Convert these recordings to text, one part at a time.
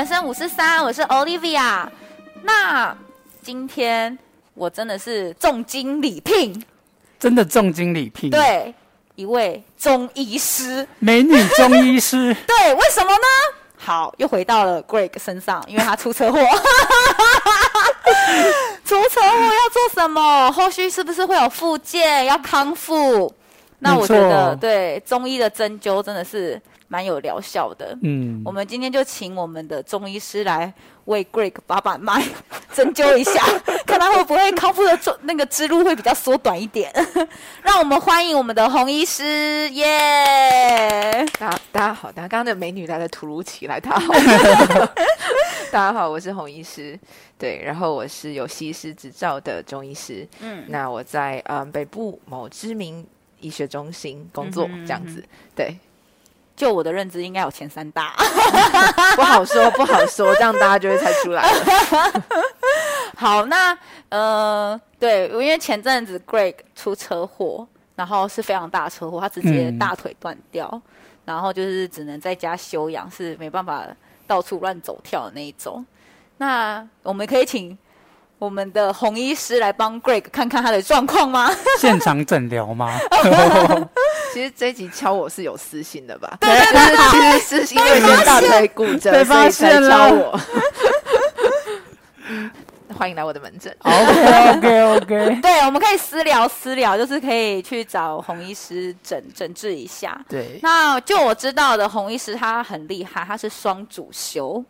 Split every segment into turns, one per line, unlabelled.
人生五四三，我是 Olivia。那今天我真的是重金礼聘，
真的重金礼聘，
对，一位中医师，
美女中医师，
对，为什么呢？好，又回到了 Greg 身上，因为他出车祸。出车祸要做什么？后续是不是会有复健？要康复？那我觉得，对中医的针灸真的是蛮有疗效的。嗯，我们今天就请我们的中医师来为 Greg 把把脉，针灸一下，看他会不会康复的那个之路会比较缩短一点。让我们欢迎我们的洪医师，耶！
大家大家好，大家刚刚的美女来的突如其来，大家好，大家好，我是洪医师，对，然后我是有西医师执照的中医师，嗯，那我在嗯北部某知名。医学中心工作这样子，对，
就我的认知应该有前三大，
不好说，不好说，这样大家就会猜出来了。
好，那呃，对，因为前阵子 Greg 出车祸，然后是非常大车祸，他直接大腿断掉，嗯、然后就是只能在家休养，是没办法到处乱走跳的那一种。那我们可以请。我们的洪医师来帮 Greg 看看他的状况吗？
现场诊疗吗？
其实这一集敲我是有私心的吧？对，对，对，其实是因为先大腿骨折，所以才敲我。嗯，欢迎来我的门诊。
OK OK OK。
对，我们可以私聊私聊，就是可以去找洪医师诊诊治一下。
对，
那就我知道的洪医师他很厉害，他是双主修。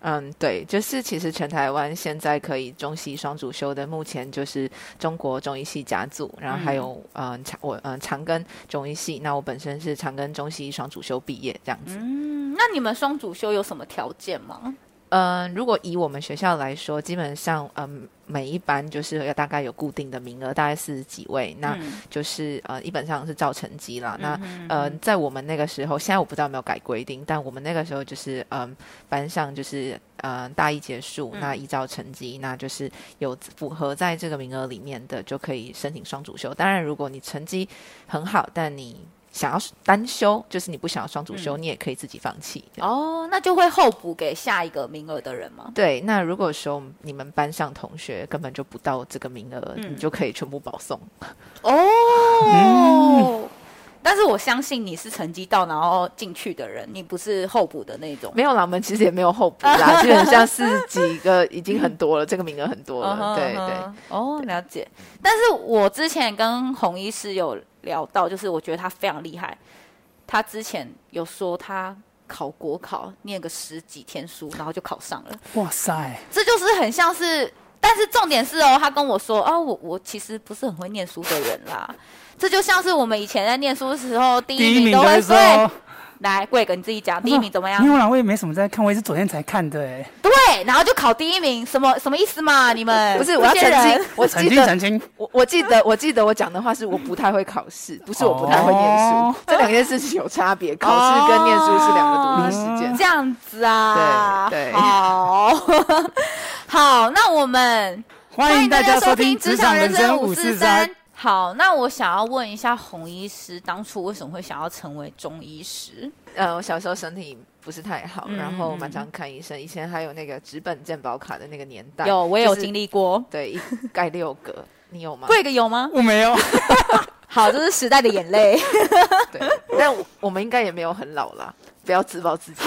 嗯，对，就是其实全台湾现在可以中西双主修的，目前就是中国中医系甲组，然后还有嗯长我嗯长庚中医系，那我本身是长庚中西双主修毕业这样子。
嗯，那你们双主修有什么条件吗？
嗯，如果以我们学校来说，基本上，嗯，每一班就是要大概有固定的名额，大概四十几位，那就是呃，基本上是照成绩啦。嗯、那呃，在我们那个时候，现在我不知道有没有改规定，但我们那个时候就是嗯，班上就是呃，大一结束，那依照成绩，那就是有符合在这个名额里面的，就可以申请双主修。当然，如果你成绩很好，但你想要单修，就是你不想要双主修，嗯、你也可以自己放弃。
哦，那就会候补给下一个名额的人吗？
对，那如果说你们班上同学根本就不到这个名额，嗯、你就可以全部保送。
哦，嗯、但是我相信你是成绩到然后进去的人，你不是候补的那种。
没有啦，我们其实也没有候补啦，基本上四十几个已经很多了，这个名额很多了。Uh 对对。
哦，了解。但是我之前跟洪医师有。聊到就是，我觉得他非常厉害。他之前有说他考国考，念个十几天书，然后就考上了。
哇塞，
这就是很像是，但是重点是哦，他跟我说哦，我我其实不是很会念书的人啦。这就像是我们以前在念书的时候，第一名都会说。来，贵哥你自己讲，第一名怎么样？
因为我也没什么在看，我也是昨天才看的哎。
对，然后就考第一名，什么什么意思嘛？你们
不是我要澄清，我
澄清澄清。
我我记得我记得我讲的话是我不太会考试，不是我不太会念书，这两件事情有差别。考试跟念书是两个独立事件。
这样子啊？
对对。
好，好，那我们
欢迎大家收听《职场人生五四三》。
好，那我想要问一下洪医师，当初为什么会想要成为中医师？
呃，我小时候身体不是太好，嗯、然后蛮常看医生。以前还有那个纸本健保卡的那个年代，
有我也有经历过。
对，一盖六个，你有吗？
贵个有吗？
我没有。
好，这是时代的眼泪。
对，但我，我们应该也没有很老啦，不要自暴自弃。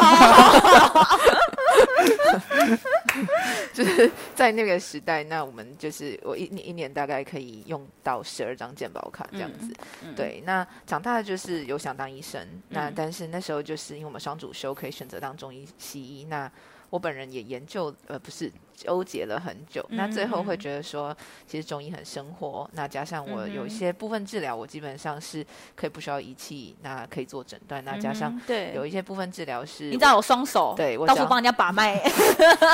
就是在那个时代，那我们就是我一年一年大概可以用到十二张健保卡这样子。嗯嗯、对，那长大的就是有想当医生，嗯、那但是那时候就是因为我们双主修可以选择当中医、西医，那我本人也研究，呃，不是。纠结了很久，那最后会觉得说，其实中医很生活。那加上我有一些部分治疗，我基本上是可以不需要仪器，那可以做诊断。那加上对，有一些部分治疗是，
你知道我双手，
对我
到处帮人家把脉，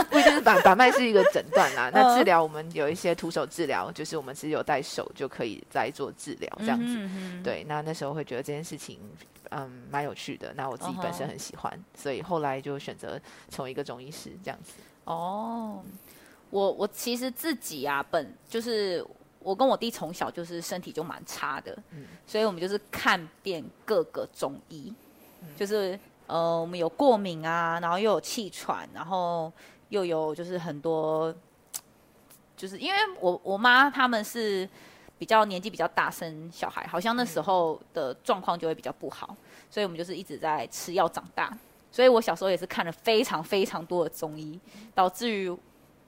不一定是把把脉是一个诊断啦。那治疗我们有一些徒手治疗，就是我们只有带手就可以在做治疗这样子。对，那那时候会觉得这件事情嗯蛮有趣的。那我自己本身很喜欢，所以后来就选择成为一个中医师这样子。
哦，我我其实自己啊，本就是我跟我弟从小就是身体就蛮差的，嗯，所以我们就是看遍各个中医，嗯、就是呃，我们有过敏啊，然后又有气喘，然后又有就是很多，就是因为我我妈他们是比较年纪比较大生小孩，好像那时候的状况就会比较不好，所以我们就是一直在吃药长大。所以我小时候也是看了非常非常多的中医，导致于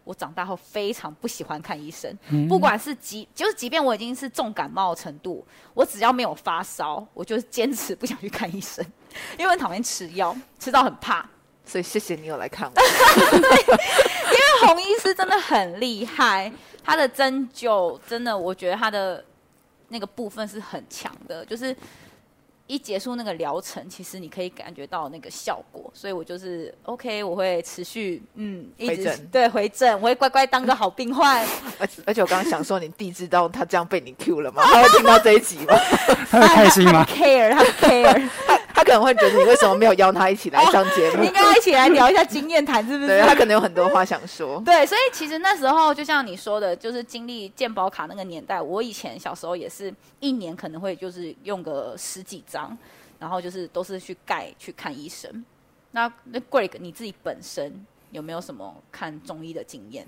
我长大后非常不喜欢看医生。不管是即就是即便我已经是重感冒的程度，我只要没有发烧，我就坚持不想去看医生。因为很讨厌吃药，吃到很怕，
所以谢谢你有来看我。
因为洪医师真的很厉害，他的针灸真的，我觉得他的那个部分是很强的，就是。一结束那个疗程，其实你可以感觉到那个效果，所以我就是 OK，我会持续嗯一直回，对回正，我会乖乖当个好病患。
而且而且我刚刚想说，你弟知道他这样被你 Q 了吗？他会听到这一集吗？
他会开心吗？
他 care，他 care。
他可能会觉得你为什么没有邀他一起来上节目？
你 应该一起来聊一下经验谈，是不是？
对，他可能有很多话想说。
对，所以其实那时候就像你说的，就是经历健保卡那个年代，我以前小时候也是一年可能会就是用个十几张，然后就是都是去盖去看医生。那那 Greg 你自己本身有没有什么看中医的经验？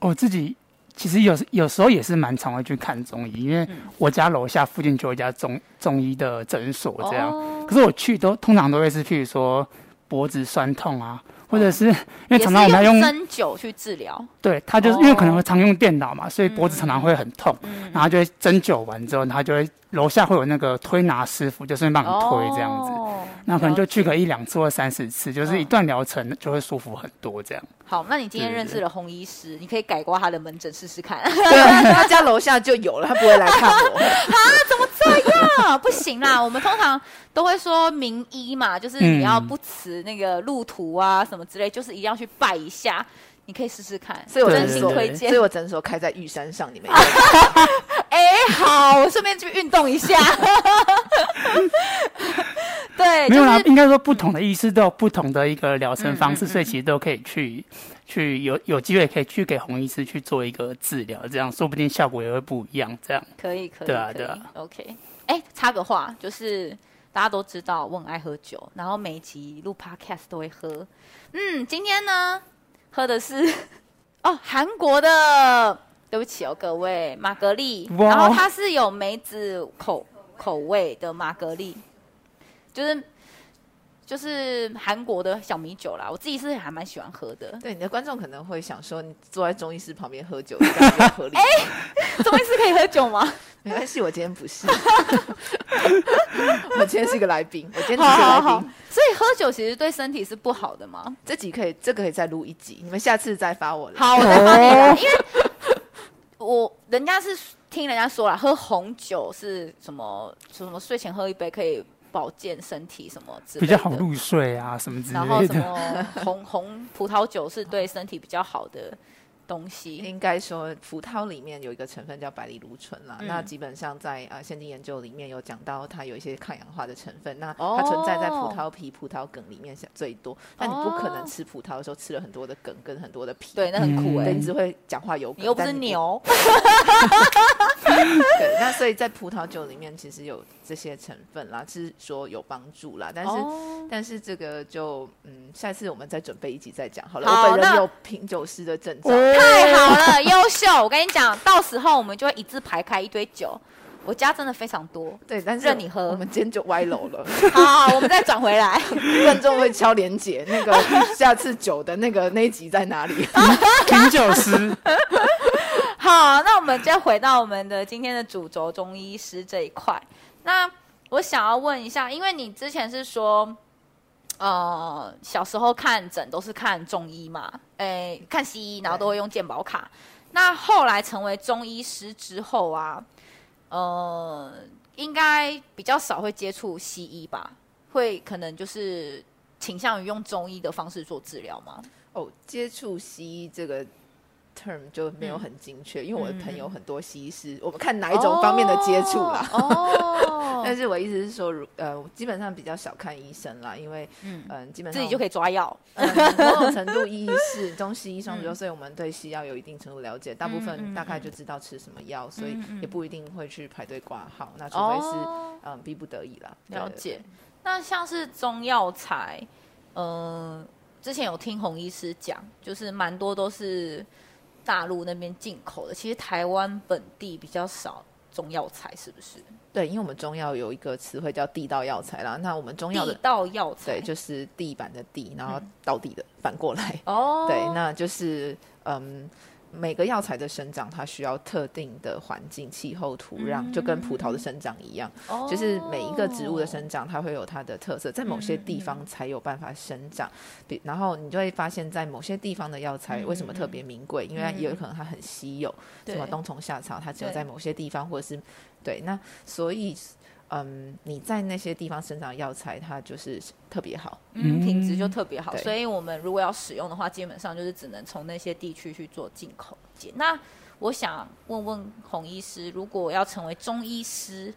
我自己。其实有有时候也是蛮常会去看中医，因为我家楼下附近就有一家中中医的诊所，这样。哦、可是我去都通常都会是，譬如说脖子酸痛啊，或者是 因为常常我们要用
针灸去治疗。
对，他就是因为可能会常用电脑嘛，所以脖子常常会很痛，嗯、然后就会针灸完之后，他就会楼下会有那个推拿师傅，就顺便帮你推这样子。哦那可能就去个一两次或三四次，就是一段疗程就会舒服很多这样。
好，那你今天认识了洪医师，你可以改挂他的门诊试试看。
对，他家楼下就有了，他不会来看我。
啊？怎么这样？不行啦，我们通常都会说名医嘛，就是你要不辞那个路途啊什么之类，就是一定要去拜一下。你可以试试看，
所以我真心推荐。所以我诊所开在玉山上，你们。
哎、欸，好，我顺便去运动一下。对，
没有啦，就是、应该说不同的医师都有不同的一个疗程方式，嗯嗯嗯、所以其实都可以去去有有机会可以去给红医师去做一个治疗，这样说不定效果也会不一样。这样
可以可以，
对啊对啊。
OK，哎、欸，插个话，就是大家都知道我很爱喝酒，然后每一集录 Podcast 都会喝。嗯，今天呢？喝的是哦，韩国的，对不起哦，各位，玛格丽，然后它是有梅子口口味的玛格丽，就是就是韩国的小米酒啦，我自己是还蛮喜欢喝的。
对，你的观众可能会想说，你坐在中医师旁边喝酒，这样合理。哎，
中医师可以喝酒吗？
没关系，我今天不是，我今天是一个来宾，我今天只是来宾。
所以喝酒其实对身体是不好的吗？
这集可以，这个可以再录一集，你们下次再发我。
好，我再发你的，因为我人家是听人家说了，喝红酒是什么什么睡前喝一杯可以保健身体什么之类的，
比较好入睡啊什么之类的。
然后什么红 红葡萄酒是对身体比较好的。东西
应该说，葡萄里面有一个成分叫白藜芦醇啦。嗯、那基本上在啊现今研究里面有讲到，它有一些抗氧化的成分。那它存在在葡萄皮、葡萄梗里面最多。那、哦、你不可能吃葡萄的时候吃了很多的梗跟很多的皮，
对，那很苦哎、欸，
你只会讲话有梗。
你又不是牛。
对，那所以在葡萄酒里面其实有这些成分啦，是说有帮助啦。但是、哦、但是这个就嗯，下次我们再准备一集再讲好了。好，我本人有品酒师的证照。
太好了，优秀！我跟你讲，到时候我们就会一字排开一堆酒。我家真的非常多，
对，但是
任你喝。
我们今天就歪楼了。
好，好，我们再转回来。
观众会敲连结，那个下次酒的那个那一集在哪里？
品酒师。
好，那我们再回到我们的今天的主轴——中医师这一块。那我想要问一下，因为你之前是说。呃，小时候看诊都是看中医嘛，哎，看西医，然后都会用健保卡。那后来成为中医师之后啊，呃，应该比较少会接触西医吧？会可能就是倾向于用中医的方式做治疗吗？
哦，接触西医这个。Term 就没有很精确，嗯、因为我的朋友很多西医师，嗯、我们看哪一种方面的接触啦。哦，但是我意思是说，如呃，基本上比较少看医生啦，因为嗯、呃，基本上
自己就可以抓药，
嗯、某种程度意义是中西医双修，嗯、所以我们对西药有一定程度了解，大部分大概就知道吃什么药，嗯、所以也不一定会去排队挂号。嗯、那除非是嗯、呃、逼不得已啦。
了解。那像是中药材，嗯，之前有听洪医师讲，就是蛮多都是大陆那边进口的，其实台湾本地比较少中药材，是不是？
对，因为我们中药有一个词汇叫地道药材啦。那我们中药的
地道药材，
对，就是地板的地，然后到地的反过来。
哦、嗯，
对，那就是嗯。每个药材的生长，它需要特定的环境、气候、土壤，嗯、就跟葡萄的生长一样，哦、就是每一个植物的生长，它会有它的特色，在某些地方才有办法生长。比、嗯、然后你就会发现，在某些地方的药材为什么特别名贵？嗯、因为也有可能它很稀有，嗯、什么冬虫夏草，它只有在某些地方，或者是对，那所以。嗯，你在那些地方生长药材，它就是特别好，
嗯，品质就特别好。所以，我们如果要使用的话，基本上就是只能从那些地区去做进口。那我想问问洪医师，如果要成为中医师，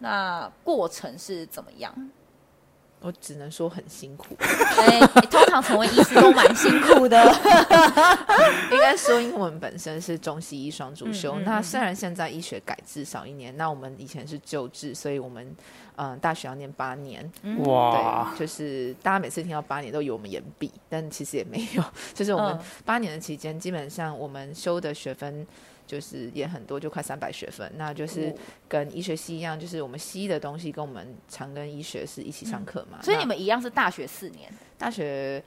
那过程是怎么样？
我只能说很辛苦，
对，通常成为医师都蛮辛苦的。
应该说，因为我们本身是中西医双主修。嗯嗯、那虽然现在医学改制少一年，那我们以前是旧制，所以我们嗯、呃、大学要念八年。哇，对，就是大家每次听到八年都以为我们延毕，但其实也没有。就是我们八年的期间，基本上我们修的学分。就是也很多，就快三百学分，那就是跟医学系一样，就是我们西医的东西跟我们长庚医学是一起上课嘛。
所以你们一样是大学四年，
大学。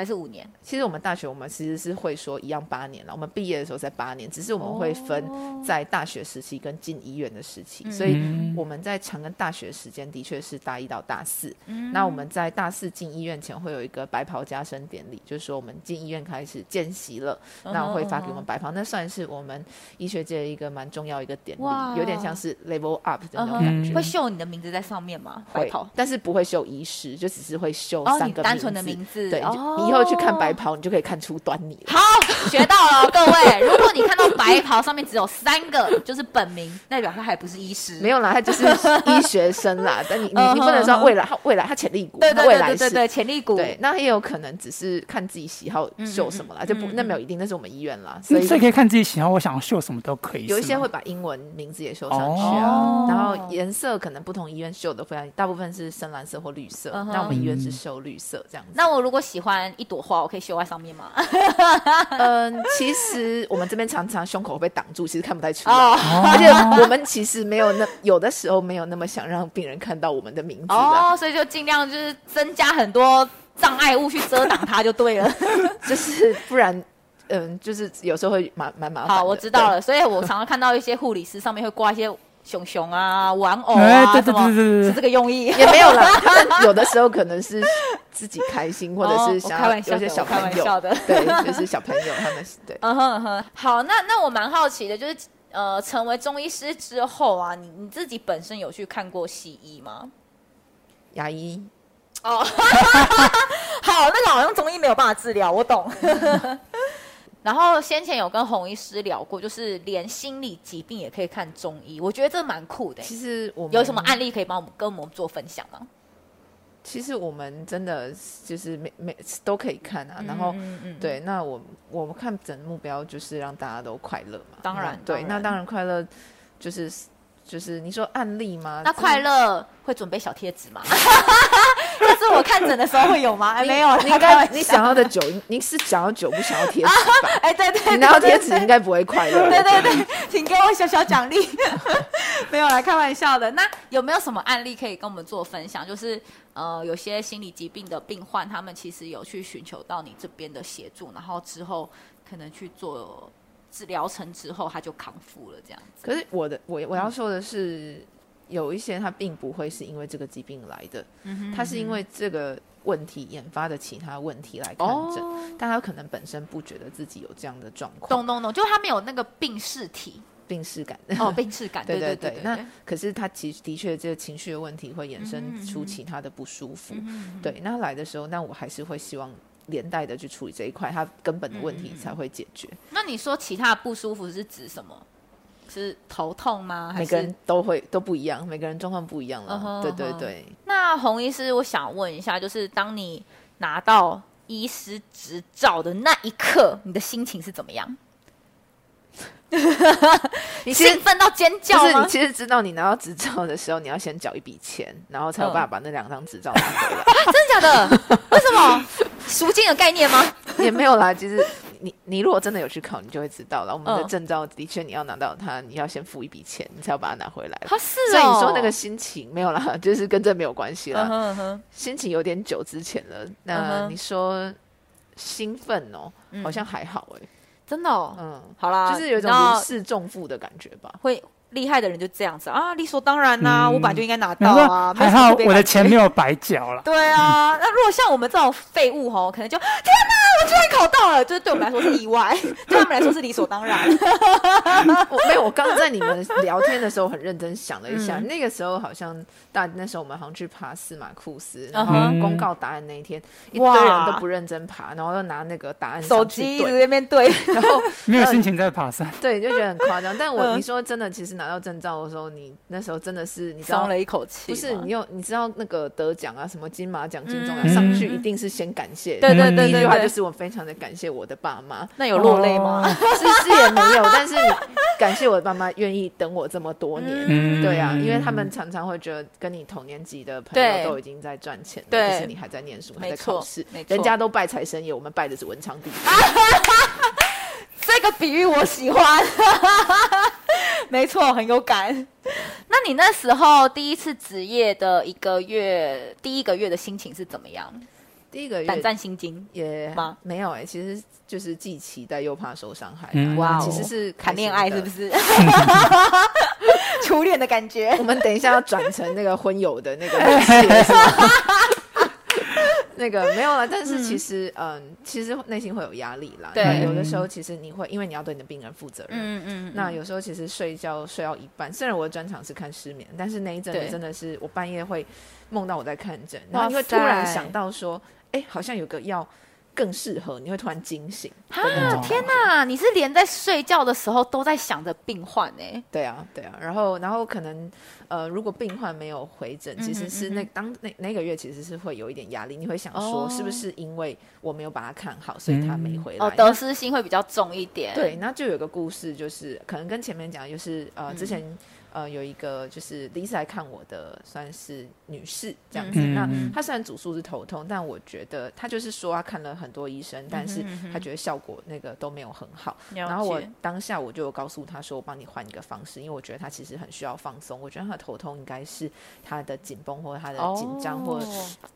还是五年？
其实我们大学我们其实是会说一样八年了。我们毕业的时候才八年，只是我们会分在大学时期跟进医院的时期。哦、所以我们在长庚大学时间的确是大一到大四。嗯、那我们在大四进医院前会有一个白袍加身典礼，就是说我们进医院开始见习了，哦、那我会发给我们白袍，那算是我们医学界一个蛮重要一个典礼，有点像是 level up 的那种感觉。
会绣你的名字在上面吗？白袍，
但是不会绣医师，就只是会绣三个、
哦、单纯的名字。
对。哦以后去看白袍，你就可以看出端倪。
好，学到了，各位。如果你看到白袍上面只有三个，就是本名，代表他还不是医师。
没有啦，他就是 医学生啦。但你你你不能说未来他未来他潜力股，
对对对对
对
对，潜力股。
对，那也有可能只是看自己喜好秀什么啦，就不那没有一定，那是我们医院啦。
所以可以看自己喜好，我想要绣什么都可以。
有一些会把英文名字也绣上去啊，然后颜色可能不同医院秀的非常，大部分是深蓝色或绿色。那我们医院是秀绿色这样子。
那我如果喜欢一朵花，我可以绣在上面吗？
嗯，其实我们这边常常胸口会被挡住，其实看不太出来。哦、而且我们其实没有那有的时候没有那么想让病人看到我们的名字哦，
所以就尽量就是增加很多障碍物去遮挡它就对了，
就是不然，嗯，就是有时候会蛮蛮麻烦。
好，我知道了，所以我常常看到一些护理师上面会挂一些。熊熊啊，玩偶啊，什么是这个用意？
也没有了。有的时候可能是自己开心，或者是想要有些小朋友的，对，就是小朋友他们对。
嗯哼嗯哼。好，那那我蛮好奇的，就是呃，成为中医师之后啊，你你自己本身有去看过西医吗？
牙医。
哦。好，那个好像中医没有办法治疗，我懂。然后先前有跟洪医师聊过，就是连心理疾病也可以看中医，我觉得这蛮酷的。
其实我们
有什么案例可以帮我们跟我们做分享吗？
其实我们真的就是每每次都可以看啊。然后，嗯嗯、对，那我我们看诊目标就是让大家都快乐嘛。
当然，
对，
当然
那当然快乐就是就是你说案例吗？
那快乐会准备小贴纸吗？是我看诊的时候会有吗？哎，没有。
应该你想要的酒，你是想要酒，不想要贴纸吧？
哎，对对，
你拿到贴纸应该不会快乐。
对对对，请给我小小奖励。没有来开玩笑的。那有没有什么案例可以跟我们做分享？就是呃，有些心理疾病的病患，他们其实有去寻求到你这边的协助，然后之后可能去做治疗程之后，他就康复了这样子。
可是我的我我要说的是。有一些他并不会是因为这个疾病来的，他是因为这个问题引发的其他问题来看诊，哦、但他可能本身不觉得自己有这样的状况。
懂懂懂，就他没有那个病识体、
病识感。
哦，病识感，对对对。那
可是他其实的确这个情绪的问题会衍生出其他的不舒服。嗯嗯，对，那来的时候，那我还是会希望连带的去处理这一块，他根本的问题才会解决。嗯、
那你说其他的不舒服是指什么？是头痛吗？
每个人都会都不一样，每个人状况不一样了。Uh huh, 对对对。
那洪医师，我想问一下，就是当你拿到医师执照的那一刻，你的心情是怎么样？你兴奋到尖叫吗？
就是你其实知道，你拿到执照的时候，你要先缴一笔钱，然后才有办法把那两张执照拿回来。
真的假的？为什么？赎金的概念吗？
也没有啦。其实你你如果真的有去考，你就会知道了。我们的证照的确，你要拿到它，你要先付一笔钱，你才要把它拿回来。
它是哦。
所以你说那个心情没有啦，就是跟这没有关系啦。心情有点久之前了。那你说兴奋哦，好像还好哎。
真的，哦，嗯，好啦，
就是有一种如释重负的感觉吧。
会厉害的人就这样子啊，理所当然呐，啊，嗯，我本来就应该拿到啊。
还好我的钱没有白缴了。
对啊，那如果像我们这种废物吼，可能就天哪！我居然考到了，就是对我们来说是意外，对他们来说是理所当然。
我没有，我刚刚在你们聊天的时候很认真想了一下，嗯、那个时候好像大那时候我们好像去爬司马库斯，然后公告答案那一天，嗯、一堆人都不认真爬，然后又拿那个答案
手机在那边对，然后
没有心情在爬山，
对，就觉得很夸张。但我你说真的，其实拿到证照的时候，你那时候真的是你松
了一口气，
不是你有你知道那个得奖啊，什么金马奖、金钟奖上去一定是先感谢，
对对对，第一句话
就是我。非常的感谢我的爸妈，
那有落泪吗？
是是也没有，但是感谢我的爸妈愿意等我这么多年。嗯、对啊，因为他们常常会觉得跟你同年级的朋友都已经在赚钱了，可对是你还在念书，还在考试，人家都拜财神爷，我们拜的是文昌帝 君。
这个比喻我喜欢，没错，很有感。那你那时候第一次职业的一个月，第一个月的心情是怎么样？
第一个月
胆战心惊
也吗？没有哎、欸，其实就是既期待又怕受伤害。
哇、嗯，
其实是
谈恋爱是不是？初恋的感觉。
我们等一下要转成那个婚友的那个？那个没有了，但是其实嗯，嗯，其实内心会有压力啦。对，有的时候其实你会，因为你要对你的病人负责任。嗯嗯。嗯，那有时候其实睡觉睡到一半，虽然我的专长是看失眠，但是那一阵子真的是我半夜会梦到我在看诊，然后你会突然想到说。哎，好像有个药更适合，你会突然惊醒。
啊，天哪！你是连在睡觉的时候都在想着病患哎。
对啊，对啊。然后，然后可能呃，如果病患没有回诊，其实是那当那那个月其实是会有一点压力。你会想说，是不是因为我没有把他看好，所以他没回来？
哦，得失心会比较重一点。
对，那就有个故事，就是可能跟前面讲，就是呃，之前。呃，有一个就是第一次来看我的，算是女士这样子。嗯、那她虽然主诉是头痛，但我觉得她就是说她看了很多医生，但是她觉得效果那个都没有很好。嗯、然后我当下我就告诉她说，我帮你换一个方式，因为我觉得她其实很需要放松。我觉得她的头痛应该是她的紧绷或者她的紧张或者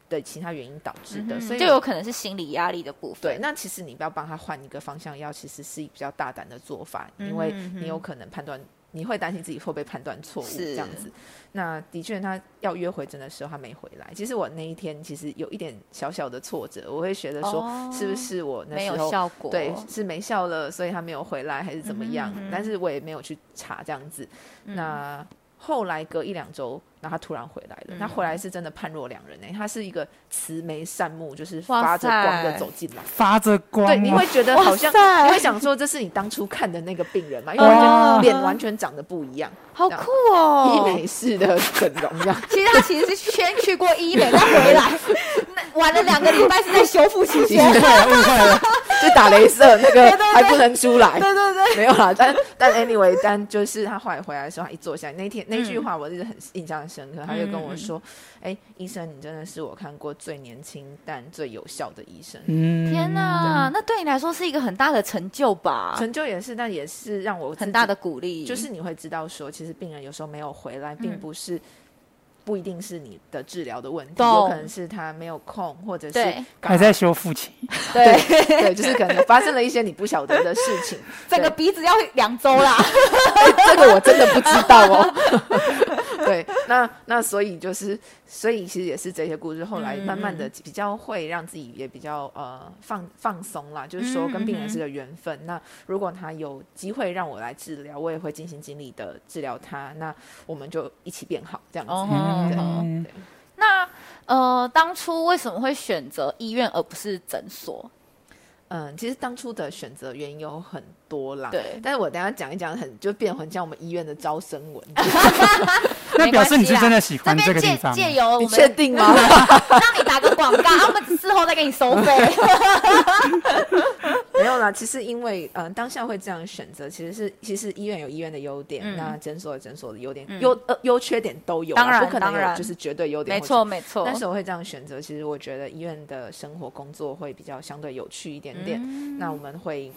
的其他原因导致的，哦、所以
就有可能是心理压力的部分。
对，那其实你不要帮她换一个方向药，其实是比较大胆的做法，因为你有可能判断。你会担心自己会不会判断错误这样子？那的确，他要约回诊的时候，他没回来。其实我那一天其实有一点小小的挫折，我会觉得说，是不是我那时候没有效果？对，是没效了，所以他没有回来，还是怎么样？嗯嗯，但是我也没有去查这样子。嗯、那后来隔一两周。然后他突然回来了，他回来是真的判若两人呢。他是一个慈眉善目，就是发着光的走进来，
发着光。
对，你会觉得好像你会想说，这是你当初看的那个病人嘛？因为我觉得脸完全长得不一样，
好酷哦！
医美式的整容这样。
其实他其实是先去过医美，再回来，玩了两个礼拜是在修复期间，
误会了，
就打雷射那个还不能出来，
对对对，
没有啦。但但 anyway，但就是他后来回来的时候，他一坐下来，那天那句话我一直很印象。深刻，他就跟我说：“哎、嗯欸，医生，你真的是我看过最年轻但最有效的医生。”
嗯，天哪，对那对你来说是一个很大的成就吧？
成就也是，但也是让我
很大的鼓励。
就是你会知道说，其实病人有时候没有回来，并不是。不一定是你的治疗的问题，有可能是他没有空，或者是
还在修复期。
对对，就是可能发生了一些你不晓得的事情。
整个鼻子要两周啦，
这个我真的不知道哦。对，那那所以就是，所以其实也是这些故事，后来慢慢的比较会让自己也比较呃放放松啦，就是说跟病人是个缘分。那如果他有机会让我来治疗，我也会尽心尽力的治疗他。那我们就一起变好，这样子。
对，那呃，当初为什么会选择医院而不是诊所？
嗯，其实当初的选择原因有很多啦。
对，
但是我等下讲一讲，很就变很像我们医院的招生文。
那表示你是真的喜欢这个地方。
借由我们，
你确定吗？
让你打个广告，我们事后再给你收费。
没有啦，其实因为嗯、呃，当下会这样选择，其实是其实医院有医院的优点，嗯、那诊所有诊所的优点，优、嗯、呃优缺点都有，
当然
不可能有就是绝对优点。
没错没错。
但是我会这样选择，其实我觉得医院的生活工作会比较相对有趣一点点。嗯、那我们会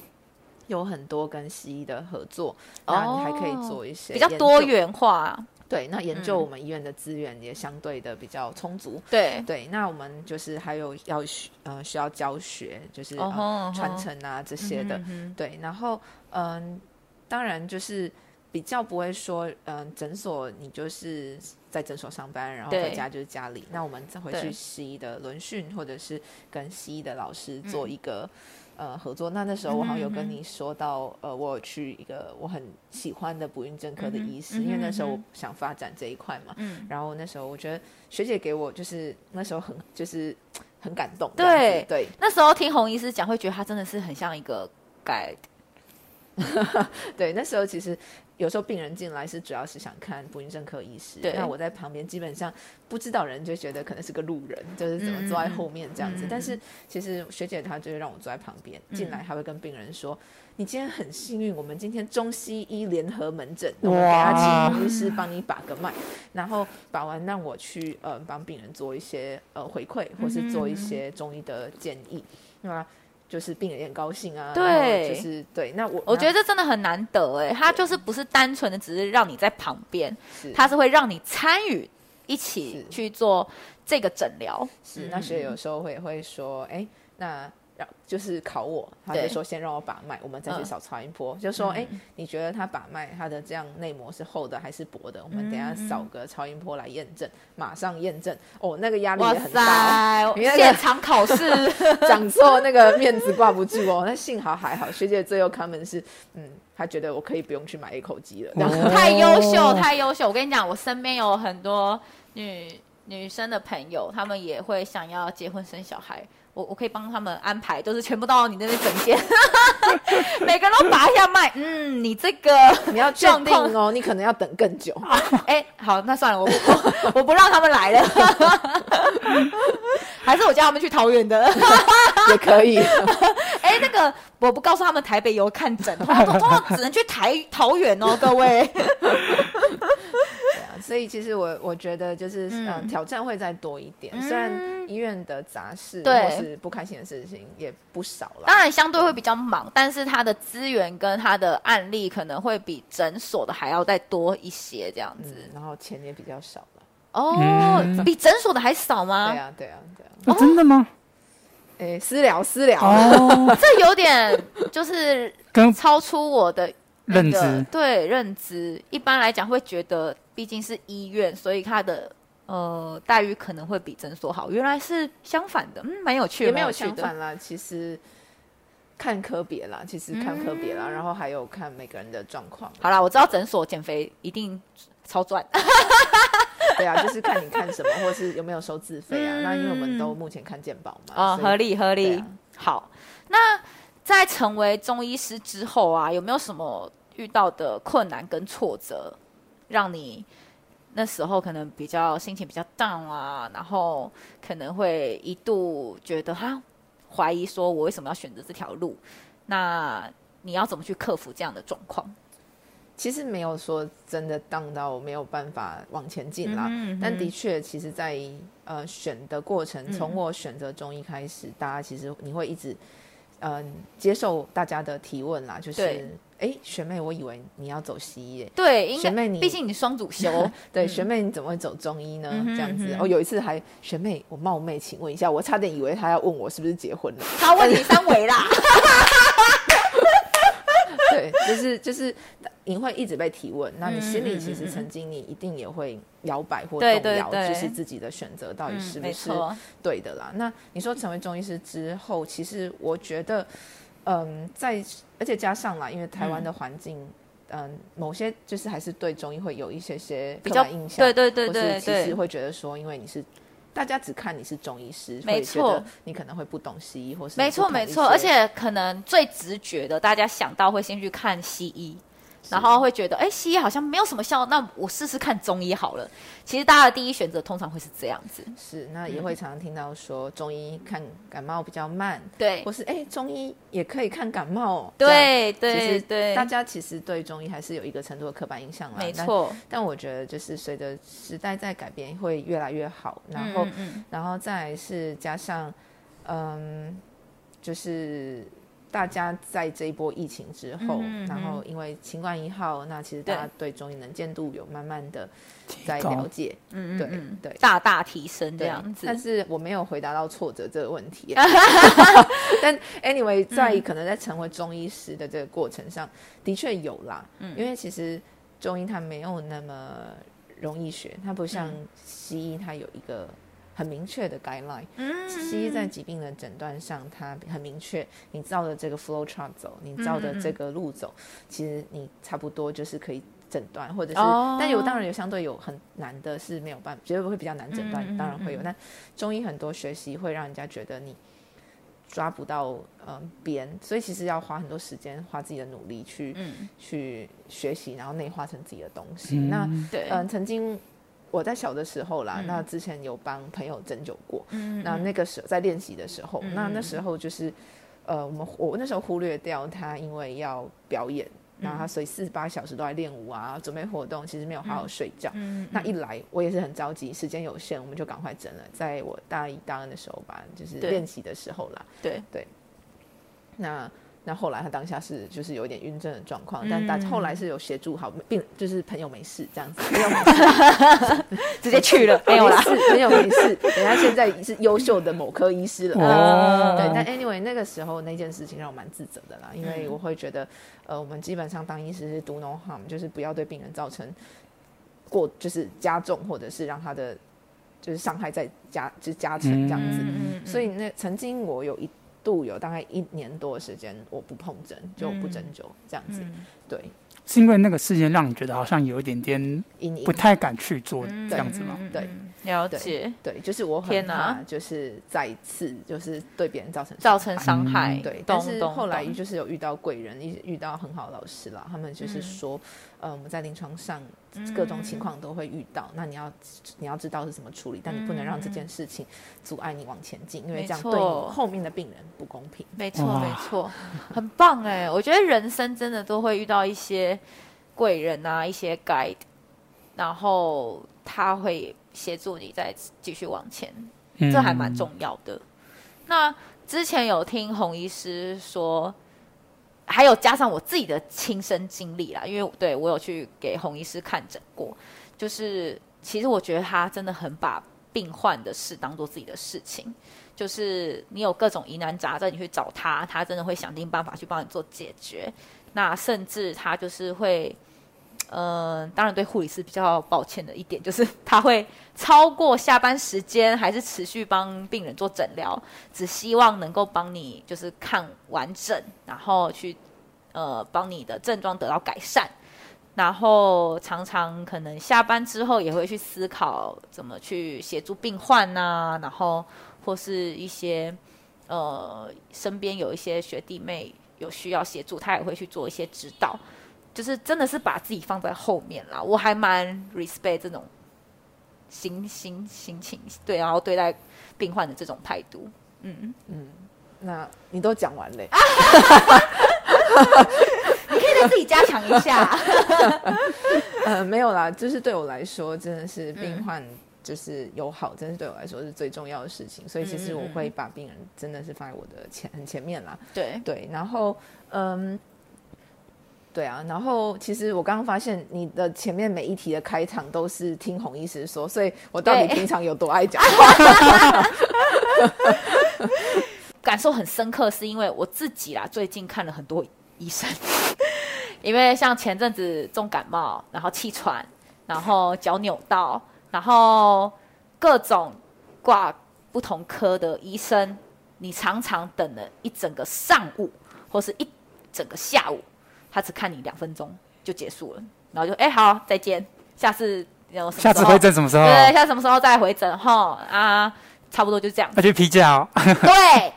有很多跟西医的合作，然后你还可以做一些、
哦、比较多元化。
对，那研究我们医院的资源也相对的比较充足。
对
对，那我们就是还有要需呃需要教学，就是、oh, 呃、传承啊、oh. 这些的。嗯、对，然后嗯、呃，当然就是比较不会说嗯、呃，诊所你就是在诊所上班，然后回家就是家里。那我们再回去西医的轮训，或者是跟西医的老师做一个。嗯呃，合作。那那时候我好像有跟你说到，嗯、呃，我有去一个我很喜欢的不孕症科的医师，嗯、因为那时候我想发展这一块嘛。嗯。然后那时候我觉得学姐给我就是那时候很就是很感动。对对。对
那时候听洪医师讲，会觉得他真的是很像一个 guide。
对，那时候其实。有时候病人进来是主要是想看不孕症科医师，那我在旁边基本上不知道人就觉得可能是个路人，就是怎么坐在后面这样子。嗯、但是其实学姐她就是让我坐在旁边，嗯、进来还会跟病人说：“你今天很幸运，我们今天中西医联合门诊，我们给他请医师帮你把个脉，然后把完让我去呃帮病人做一些呃回馈，或是做一些中医的建议，那么。就是病人也很高兴啊，
对，
就是对。那我
我觉得这真的很难得哎，他就是不是单纯的只是让你在旁
边，
他是会让你参与一起去做这个诊疗。
是，是那所以有时候会会说，哎，那。就是考我，他就说先让我把脉，我们再去扫超音波。嗯、就说，哎、欸，你觉得他把脉，他的这样内膜是厚的还是薄的？我们等下扫个超音波来验证，马上验证。哦，那个压力也很大，
塞现场考试
讲错，那个面子挂不住哦。那幸好还好，学姐最后他们是，嗯，他觉得我可以不用去买一口机了。
哦、太优秀，太优秀！我跟你讲，我身边有很多女女生的朋友，她们也会想要结婚生小孩。我我可以帮他们安排，都是全部到你那边整间，每个人都拔一下脉。嗯，你这个
你要确定哦，你可能要等更久。
哎、欸，好，那算了，我我我不让他们来了，还是我叫他们去桃园的
也可以。
哎、欸，那个我不告诉他们台北有看诊，他说他只能去台桃园哦，各位。
所以其实我我觉得就是嗯、呃、挑战会再多一点，嗯、虽然医院的杂事或是不开心的事情也不少了，
当然相对会比较忙，但是他的资源跟他的案例可能会比诊所的还要再多一些这样子，
嗯、然后钱也比较少了。
哦，嗯、比诊所的还少吗？
对啊，对啊，对啊。
哦，真的吗？
哎，私聊私聊，
哦，这有点就是超出我的。
认知
对认知，一般来讲会觉得毕竟是医院，所以他的呃待遇可能会比诊所好。原来是相反的，嗯，蛮有趣的。
也没有相反啦，其实看科别啦，其实看科别啦，嗯、然后还有看每个人的状况。
好啦，我知道诊所减肥一定超赚。
对啊，就是看你看什么，或是有没有收自费啊？嗯、那因为我们都目前看健保嘛，
哦，合理合理。啊、好，那在成为中医师之后啊，有没有什么？遇到的困难跟挫折，让你那时候可能比较心情比较 down 啊，然后可能会一度觉得哈，怀疑说我为什么要选择这条路？那你要怎么去克服这样的状况？
其实没有说真的 down 到没有办法往前进啦，嗯嗯，但的确，其实在呃选的过程，从我选择中医开始，嗯、大家其实你会一直嗯、呃、接受大家的提问啦，就是。哎，学妹，我以为你要走西医耶。
对，
学妹你，
毕竟你双主修。
对，嗯、学妹你怎么会走中医呢？这样子，哦，有一次还学妹，我冒昧请问一下，我差点以为他要问我是不是结婚了。
他问你三围啦。
对，就是就是，你会一直被提问，那你心里其实曾经你一定也会摇摆或动摇，就是自己的选择到底是不是对的啦。那你说成为中医师之后，其实我觉得。嗯，在而且加上啦，因为台湾的环境，嗯，嗯，某些就是还是对中医会有一些些比较印象，
对对对对，对，
或是其实会觉得说，因为你是大家只看你是中医师，没错，你可能会不懂西医，或是
没错没错，而且可能最直觉的，大家想到会先去看西医。然后会觉得，哎，西医好像没有什么效，那我试试看中医好了。其实大家的第一选择通常会是这样子。
是，那也会常常听到说中医看感冒比较慢，
对，
或是哎中医也可以看感冒，
对对对。
大家其实对中医还是有一个程度的刻板印象啦，
没错。
但我觉得就是随着时代在改变，会越来越好。然后，然后再来是加上，嗯，就是。大家在这一波疫情之后，嗯嗯、然后因为新冠一号，那其实大家对中医能见度有慢慢的在了解，嗯对对，
大大提升这样子。
但是我没有回答到挫折这个问题。但 anyway，在可能在成为中医师的这个过程上，嗯、的确有啦。嗯，因为其实中医它没有那么容易学，它不像西医，它有一个。很明确的 guideline，西医在疾病的诊断上，它很明确，你照着这个 flow chart 走，你照着这个路走，其实你差不多就是可以诊断，或者是，但有当然有相对有很难的是没有办法，绝对会比较难诊断，当然会有。但中医很多学习会让人家觉得你抓不到嗯边，所以其实要花很多时间，花自己的努力去去学习，然后内化成自己的东西。那对，嗯，曾经。我在小的时候啦，嗯、那之前有帮朋友针灸过，嗯、那那个时候在练习的时候，嗯、那那时候就是，呃，我们我那时候忽略掉他，因为要表演，然后他所以四十八小时都在练舞啊，准备活动，其实没有好好睡觉。嗯、那一来我也是很着急，时间有限，我们就赶快整了，在我大一大二的时候吧，就是练习的时候啦。
对。
对，那。那后来他当下是就是有一点晕针的状况，嗯、但但后来是有协助好病，就是朋友没事这样子，朋友没事，
直接去了，没有啦，
朋友没事，人家 现在是优秀的某科医师了。哦、对，但 anyway 那个时候那件事情让我蛮自责的啦，因为我会觉得，呃，我们基本上当医师是 do no harm，就是不要对病人造成过就是加重或者是让他的就是伤害再加就是加成这样子，嗯、所以那曾经我有一。度有大概一年多的时间，我不碰针，就不针灸这样子。嗯、对，
是因为那个事件让你觉得好像有一点点不太敢去做这样子吗？
对。
了解，
对，就是我很怕，就是再次就是对别人造成
造成伤害，
对。但是后来就是有遇到贵人，遇遇到很好的老师了，他们就是说，呃，我们在临床上各种情况都会遇到，那你要你要知道是怎么处理，但你不能让这件事情阻碍你往前进，因为这样对后面的病人不公平。
没错，没错，很棒哎！我觉得人生真的都会遇到一些贵人啊，一些 guide，然后他会。协助你再继续往前，这还蛮重要的。嗯、那之前有听洪医师说，还有加上我自己的亲身经历啦，因为对我有去给洪医师看诊过，就是其实我觉得他真的很把病患的事当做自己的事情，就是你有各种疑难杂症，你去找他，他真的会想尽办法去帮你做解决。那甚至他就是会。嗯、呃，当然对护理师比较抱歉的一点 就是，他会超过下班时间，还是持续帮病人做诊疗，只希望能够帮你就是看完整，然后去呃帮你的症状得到改善，然后常常可能下班之后也会去思考怎么去协助病患呐、然后或是一些呃身边有一些学弟妹有需要协助，他也会去做一些指导。就是真的是把自己放在后面啦，我还蛮 respect 这种心心心情，对，然后对待病患的这种态度，嗯。嗯，
那你都讲完嘞，
你可以再自己加强一下，
呃，没有啦，就是对我来说，真的是病患就是友好，真是对我来说是最重要的事情，所以其实我会把病人真的是放在我的前很前面啦，
对。
对，然后嗯。对啊，然后其实我刚刚发现你的前面每一题的开场都是听洪医师说，所以我到底平常有多爱讲话？
感受很深刻，是因为我自己啦，最近看了很多医生，因为像前阵子重感冒，然后气喘，然后脚扭到，然后各种挂不同科的医生，你常常等了一整个上午，或是一整个下午。他只看你两分钟就结束了，然后就哎、欸、好再见，下次有？
下次回诊什么时候？
对，下次什么时候再回诊哈啊，差不多就这样。
那就批假哦。
对，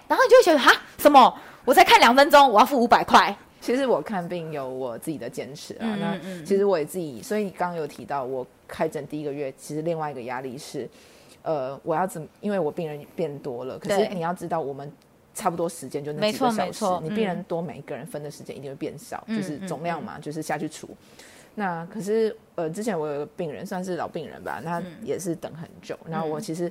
然后你就会觉得哈什么？我才看两分钟，我要付五百块，
其实我看病有我自己的坚持啊。嗯嗯那其实我也自己，所以刚刚有提到我开诊第一个月，其实另外一个压力是，呃，我要怎么？因为我病人变多了，可是你要知道，我们差不多时间就那几个小时，你病人多，每一个人分的时间一定会变少，嗯、就是总量嘛，就是下去除。那可是，呃，之前我有个病人，算是老病人吧，那也是等很久。然后我其实。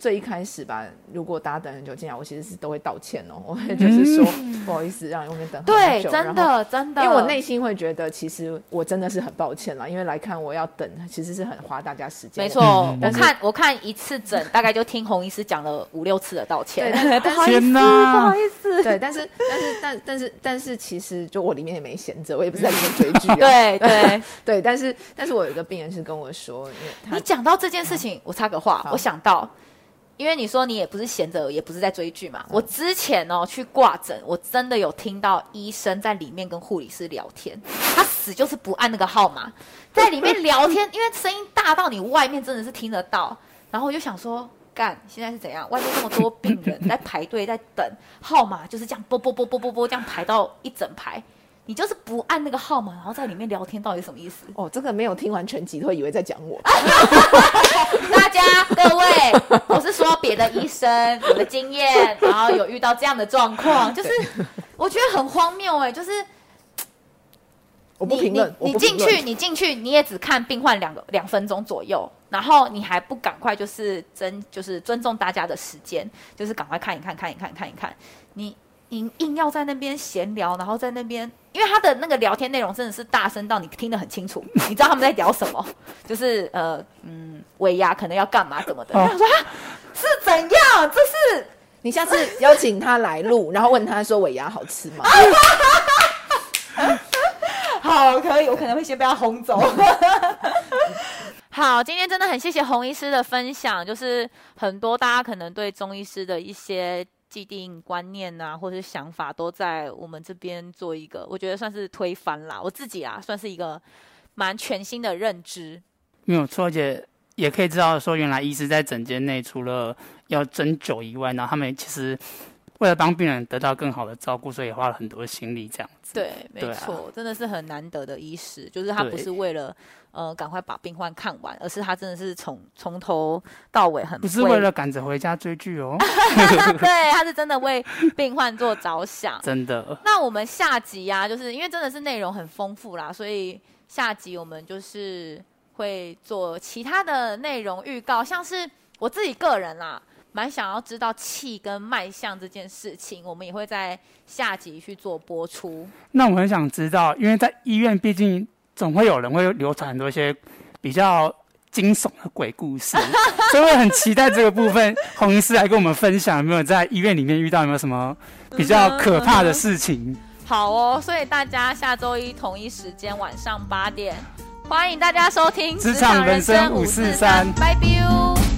最一开始吧，如果大家等很久进来，我其实是都会道歉哦，我会就是说、嗯、不好意思让你后面等很久。
对，真的真的，
因为我内心会觉得，其实我真的是很抱歉啦，因为来看我要等，其实是很花大家时间。
没错，我看我看一次诊，大概就听洪医师讲了五六次的道歉。
对，
不好意思，不好意思。
对，但是但是但但是但是其实就我里面也没闲着，我也不是在里面追剧、啊。
对对
对，但是但是我有一个病人是跟我说，因为他
你讲到这件事情，嗯、我插个话，我想到。因为你说你也不是闲着，也不是在追剧嘛。我之前哦去挂诊，我真的有听到医生在里面跟护理师聊天，他死就是不按那个号码，在里面聊天，因为声音大到你外面真的是听得到。然后我就想说，干，现在是怎样？外面那么多病人在排队在等号码，就是这样啵啵啵啵啵啵这样排到一整排。你就是不按那个号码，然后在里面聊天，到底什么意思？
哦，这个没有听完全集，会以为在讲我。
大家我是说别的医生，我的经验，然后有遇到这样的状况，就是我觉得很荒谬哎，就是
我不评论，
你进去，你进去，你也只看病患两个两分钟左右，然后你还不赶快就是尊就是尊重大家的时间，就是赶快看一看，看一看，看一看，你。你硬要在那边闲聊，然后在那边，因为他的那个聊天内容真的是大声到你听得很清楚，你知道他们在聊什么？就是呃嗯，尾牙可能要干嘛怎么的？他说是怎样？这是
你下次邀请他来录，然后问他说尾牙好吃吗？
好，可以，我可能会先被他轰走。好，今天真的很谢谢洪医师的分享，就是很多大家可能对中医师的一些。既定观念、啊，或者是想法，都在我们这边做一个，我觉得算是推翻啦。我自己啊，算是一个蛮全新的认知。
没有错，而且也可以知道说，原来医师在诊间内除了要针灸以外，然后他们其实为了帮病人得到更好的照顾，所以也花了很多心力这样子。
对，没错，啊、真的是很难得的医师，就是他不是为了。呃，赶快把病患看完，而是他真的是从从头到尾很
不是为了赶着回家追剧哦，
对，他是真的为病患做着想，
真的。
那我们下集呀、啊，就是因为真的是内容很丰富啦，所以下集我们就是会做其他的内容预告，像是我自己个人啦，蛮想要知道气跟脉象这件事情，我们也会在下集去做播出。
那我很想知道，因为在医院毕竟。总会有人会流传很多一些比较惊悚的鬼故事，所以我很期待这个部分，洪医师来跟我们分享有没有在医院里面遇到有没有什么比较可怕的事情。
好哦，所以大家下周一同一时间晚上八点，欢迎大家收听《职场人生五四三》，拜拜。